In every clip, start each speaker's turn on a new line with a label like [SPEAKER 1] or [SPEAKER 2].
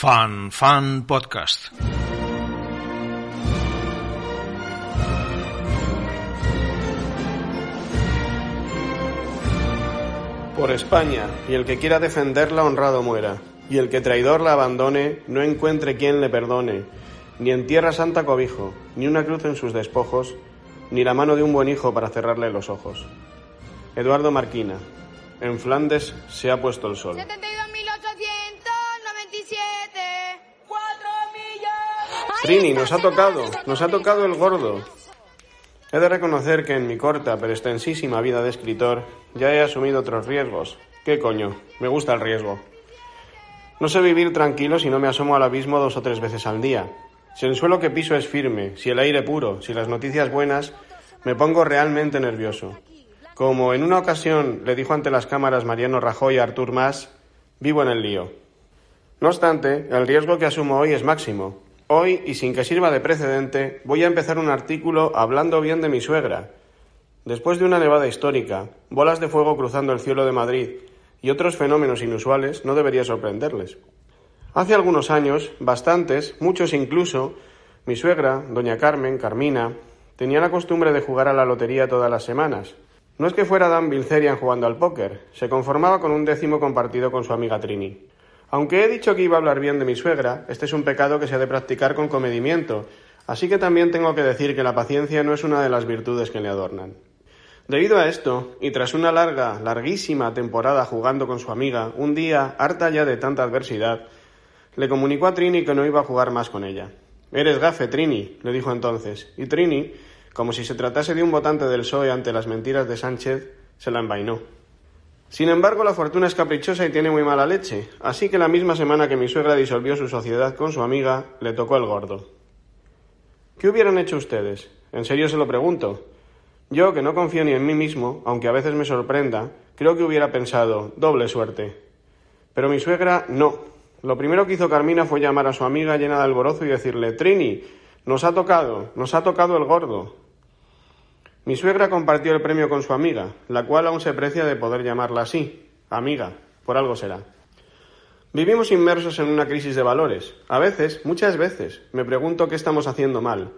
[SPEAKER 1] Fan Fan Podcast.
[SPEAKER 2] Por España, y el que quiera defenderla honrado muera, y el que traidor la abandone no encuentre quien le perdone, ni en tierra santa cobijo, ni una cruz en sus despojos, ni la mano de un buen hijo para cerrarle los ojos. Eduardo Marquina, en Flandes se ha puesto el sol.
[SPEAKER 3] 72.897.
[SPEAKER 2] Trini, nos ha tocado, nos ha tocado el gordo. He de reconocer que en mi corta pero extensísima vida de escritor ya he asumido otros riesgos. ¿Qué coño? Me gusta el riesgo. No sé vivir tranquilo si no me asomo al abismo dos o tres veces al día. Si el suelo que piso es firme, si el aire puro, si las noticias buenas, me pongo realmente nervioso. Como en una ocasión le dijo ante las cámaras Mariano Rajoy a Artur Mas, vivo en el lío. No obstante, el riesgo que asumo hoy es máximo. Hoy, y sin que sirva de precedente, voy a empezar un artículo hablando bien de mi suegra. Después de una nevada histórica, bolas de fuego cruzando el cielo de Madrid y otros fenómenos inusuales, no debería sorprenderles. Hace algunos años, bastantes, muchos incluso, mi suegra, doña Carmen, Carmina, tenía la costumbre de jugar a la lotería todas las semanas. No es que fuera Dan Bilzerian jugando al póker, se conformaba con un décimo compartido con su amiga Trini. Aunque he dicho que iba a hablar bien de mi suegra, este es un pecado que se ha de practicar con comedimiento, así que también tengo que decir que la paciencia no es una de las virtudes que le adornan. Debido a esto, y tras una larga, larguísima temporada jugando con su amiga, un día, harta ya de tanta adversidad, le comunicó a Trini que no iba a jugar más con ella. Eres gafe, Trini, le dijo entonces, y Trini, como si se tratase de un votante del PSOE ante las mentiras de Sánchez, se la envainó. Sin embargo, la fortuna es caprichosa y tiene muy mala leche, así que la misma semana que mi suegra disolvió su sociedad con su amiga, le tocó el gordo. ¿Qué hubieran hecho ustedes? En serio se lo pregunto. Yo, que no confío ni en mí mismo, aunque a veces me sorprenda, creo que hubiera pensado doble suerte. Pero mi suegra no. Lo primero que hizo Carmina fue llamar a su amiga llena de alborozo y decirle Trini, nos ha tocado, nos ha tocado el gordo. Mi suegra compartió el premio con su amiga, la cual aún se precia de poder llamarla así, amiga, por algo será. Vivimos inmersos en una crisis de valores. A veces, muchas veces, me pregunto qué estamos haciendo mal.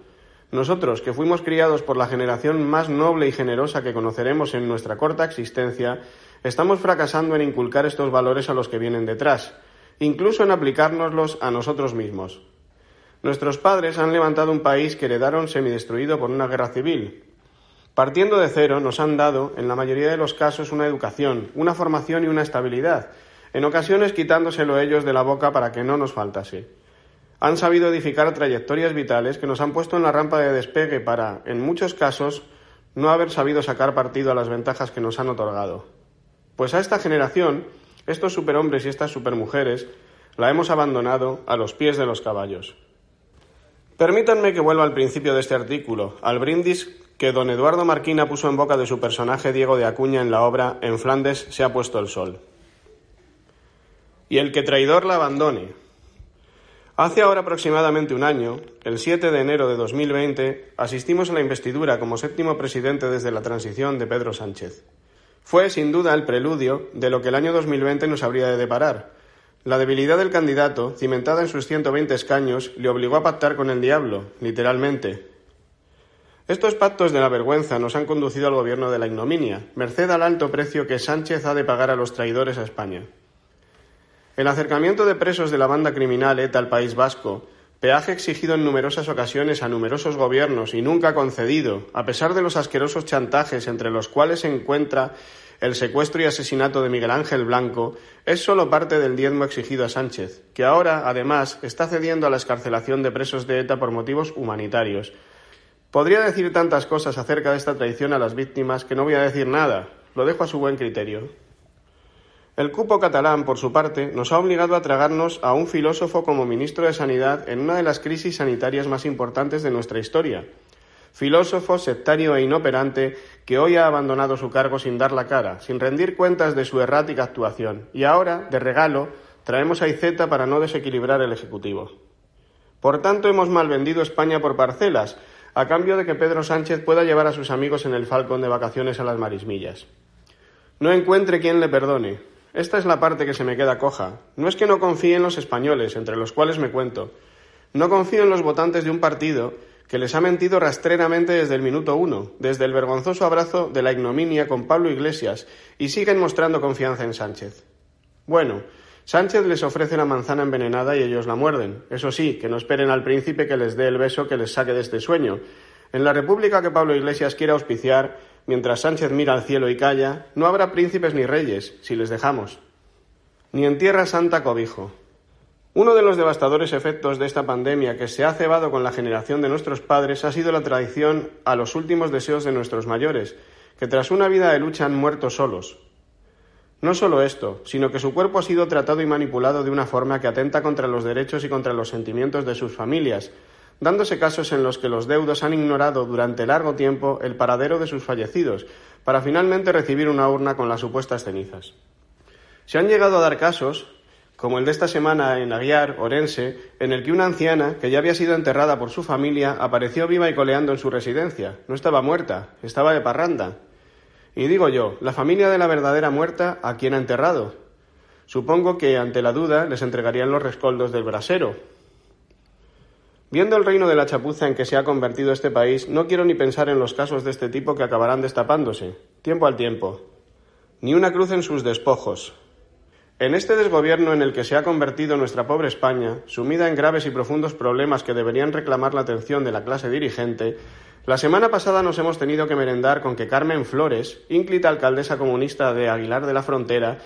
[SPEAKER 2] Nosotros, que fuimos criados por la generación más noble y generosa que conoceremos en nuestra corta existencia, estamos fracasando en inculcar estos valores a los que vienen detrás, incluso en aplicárnoslos a nosotros mismos. Nuestros padres han levantado un país que heredaron semidestruido por una guerra civil, Partiendo de cero, nos han dado, en la mayoría de los casos, una educación, una formación y una estabilidad, en ocasiones quitándoselo ellos de la boca para que no nos faltase. Han sabido edificar trayectorias vitales que nos han puesto en la rampa de despegue para, en muchos casos, no haber sabido sacar partido a las ventajas que nos han otorgado. Pues a esta generación, estos superhombres y estas supermujeres, la hemos abandonado a los pies de los caballos. Permítanme que vuelva al principio de este artículo, al brindis que don Eduardo Marquina puso en boca de su personaje Diego de Acuña en la obra En Flandes se ha puesto el sol. Y el que traidor la abandone. Hace ahora aproximadamente un año, el 7 de enero de 2020, asistimos a la investidura como séptimo presidente desde la transición de Pedro Sánchez. Fue, sin duda, el preludio de lo que el año 2020 nos habría de deparar. La debilidad del candidato, cimentada en sus 120 escaños, le obligó a pactar con el diablo, literalmente, estos pactos de la vergüenza nos han conducido al gobierno de la ignominia, merced al alto precio que Sánchez ha de pagar a los traidores a España. El acercamiento de presos de la banda criminal ETA al País Vasco, peaje exigido en numerosas ocasiones a numerosos gobiernos y nunca concedido, a pesar de los asquerosos chantajes entre los cuales se encuentra el secuestro y asesinato de Miguel Ángel Blanco, es solo parte del diezmo exigido a Sánchez, que ahora, además, está cediendo a la escarcelación de presos de ETA por motivos humanitarios, Podría decir tantas cosas acerca de esta traición a las víctimas que no voy a decir nada, lo dejo a su buen criterio. El cupo catalán, por su parte, nos ha obligado a tragarnos a un filósofo como ministro de Sanidad en una de las crisis sanitarias más importantes de nuestra historia. Filósofo, sectario e inoperante que hoy ha abandonado su cargo sin dar la cara, sin rendir cuentas de su errática actuación, y ahora, de regalo, traemos a Iceta para no desequilibrar el Ejecutivo. Por tanto, hemos malvendido España por parcelas, a cambio de que Pedro Sánchez pueda llevar a sus amigos en el Falcón de vacaciones a las Marismillas. No encuentre quien le perdone. esta es la parte que se me queda coja. No es que no confíe en los españoles, entre los cuales me cuento. No confío en los votantes de un partido que les ha mentido rastreramente desde el minuto uno, desde el vergonzoso abrazo de la ignominia con Pablo Iglesias, y siguen mostrando confianza en Sánchez. Bueno, Sánchez les ofrece la manzana envenenada y ellos la muerden. Eso sí, que no esperen al príncipe que les dé el beso que les saque de este sueño. En la república que Pablo Iglesias quiere auspiciar, mientras Sánchez mira al cielo y calla, no habrá príncipes ni reyes, si les dejamos. Ni en tierra santa cobijo. Uno de los devastadores efectos de esta pandemia que se ha cebado con la generación de nuestros padres ha sido la traición a los últimos deseos de nuestros mayores, que tras una vida de lucha han muerto solos, no solo esto, sino que su cuerpo ha sido tratado y manipulado de una forma que atenta contra los derechos y contra los sentimientos de sus familias, dándose casos en los que los deudos han ignorado durante largo tiempo el paradero de sus fallecidos, para finalmente recibir una urna con las supuestas cenizas. Se han llegado a dar casos, como el de esta semana en Aguiar, Orense, en el que una anciana, que ya había sido enterrada por su familia, apareció viva y coleando en su residencia. No estaba muerta, estaba de parranda. Y digo yo, la familia de la verdadera muerta, ¿a quién ha enterrado? Supongo que, ante la duda, les entregarían los rescoldos del brasero. Viendo el reino de la chapuza en que se ha convertido este país, no quiero ni pensar en los casos de este tipo que acabarán destapándose, tiempo al tiempo. Ni una cruz en sus despojos. En este desgobierno en el que se ha convertido nuestra pobre España, sumida en graves y profundos problemas que deberían reclamar la atención de la clase dirigente, la semana pasada nos hemos tenido que merendar con que Carmen Flores, ínclita alcaldesa comunista de Aguilar de la Frontera,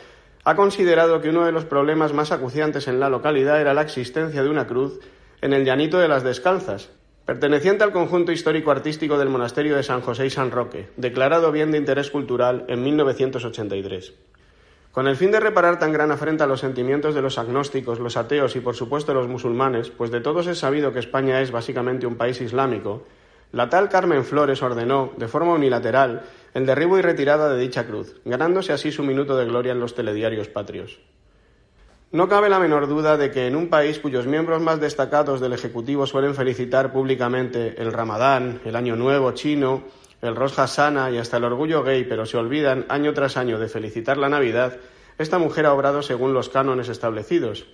[SPEAKER 2] ha considerado que uno de los problemas más acuciantes en la localidad era la existencia de una cruz en el Llanito de las Descalzas, perteneciente al conjunto histórico-artístico del monasterio de San José y San Roque, declarado bien de interés cultural en 1983. Con el fin de reparar tan gran afrenta a los sentimientos de los agnósticos, los ateos y, por supuesto, los musulmanes, pues de todos es sabido que España es básicamente un país islámico, la tal Carmen Flores ordenó, de forma unilateral, el derribo y retirada de dicha cruz, ganándose así su minuto de gloria en los telediarios patrios. No cabe la menor duda de que en un país cuyos miembros más destacados del Ejecutivo suelen felicitar públicamente el Ramadán, el Año Nuevo chino, el Rosh Hashanah y hasta el orgullo gay, pero se olvidan año tras año de felicitar la Navidad, esta mujer ha obrado según los cánones establecidos,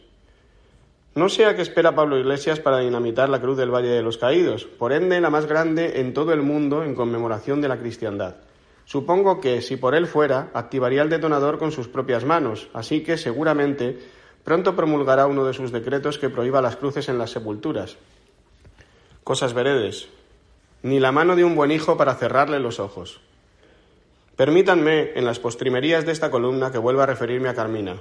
[SPEAKER 2] no sé a qué espera Pablo Iglesias para dinamitar la Cruz del Valle de los Caídos, por ende la más grande en todo el mundo en conmemoración de la cristiandad. Supongo que, si por él fuera, activaría el detonador con sus propias manos, así que seguramente pronto promulgará uno de sus decretos que prohíba las cruces en las sepulturas. Cosas veredes. Ni la mano de un buen hijo para cerrarle los ojos. Permítanme, en las postrimerías de esta columna, que vuelva a referirme a Carmina.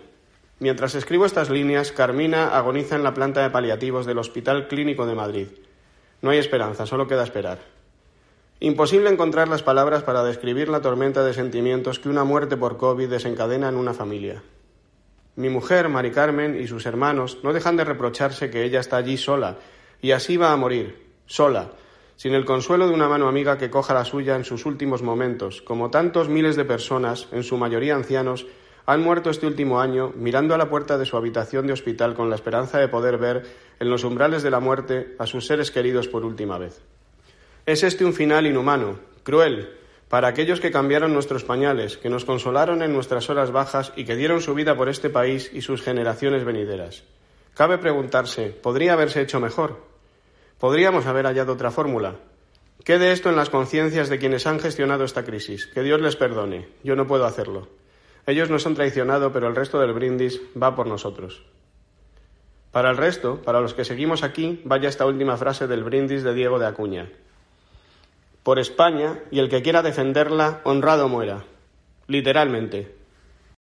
[SPEAKER 2] Mientras escribo estas líneas, Carmina agoniza en la planta de paliativos del Hospital Clínico de Madrid. No hay esperanza, solo queda esperar. Imposible encontrar las palabras para describir la tormenta de sentimientos que una muerte por COVID desencadena en una familia. Mi mujer, Mari Carmen, y sus hermanos no dejan de reprocharse que ella está allí sola, y así va a morir, sola, sin el consuelo de una mano amiga que coja la suya en sus últimos momentos, como tantos miles de personas, en su mayoría ancianos, han muerto este último año mirando a la puerta de su habitación de hospital con la esperanza de poder ver en los umbrales de la muerte a sus seres queridos por última vez. Es este un final inhumano, cruel, para aquellos que cambiaron nuestros pañales, que nos consolaron en nuestras horas bajas y que dieron su vida por este país y sus generaciones venideras. Cabe preguntarse, ¿podría haberse hecho mejor? ¿Podríamos haber hallado otra fórmula? Quede esto en las conciencias de quienes han gestionado esta crisis. Que Dios les perdone. Yo no puedo hacerlo. Ellos nos han traicionado, pero el resto del brindis va por nosotros. Para el resto, para los que seguimos aquí, vaya esta última frase del brindis de Diego de Acuña. Por España y el que quiera defenderla, honrado muera. Literalmente,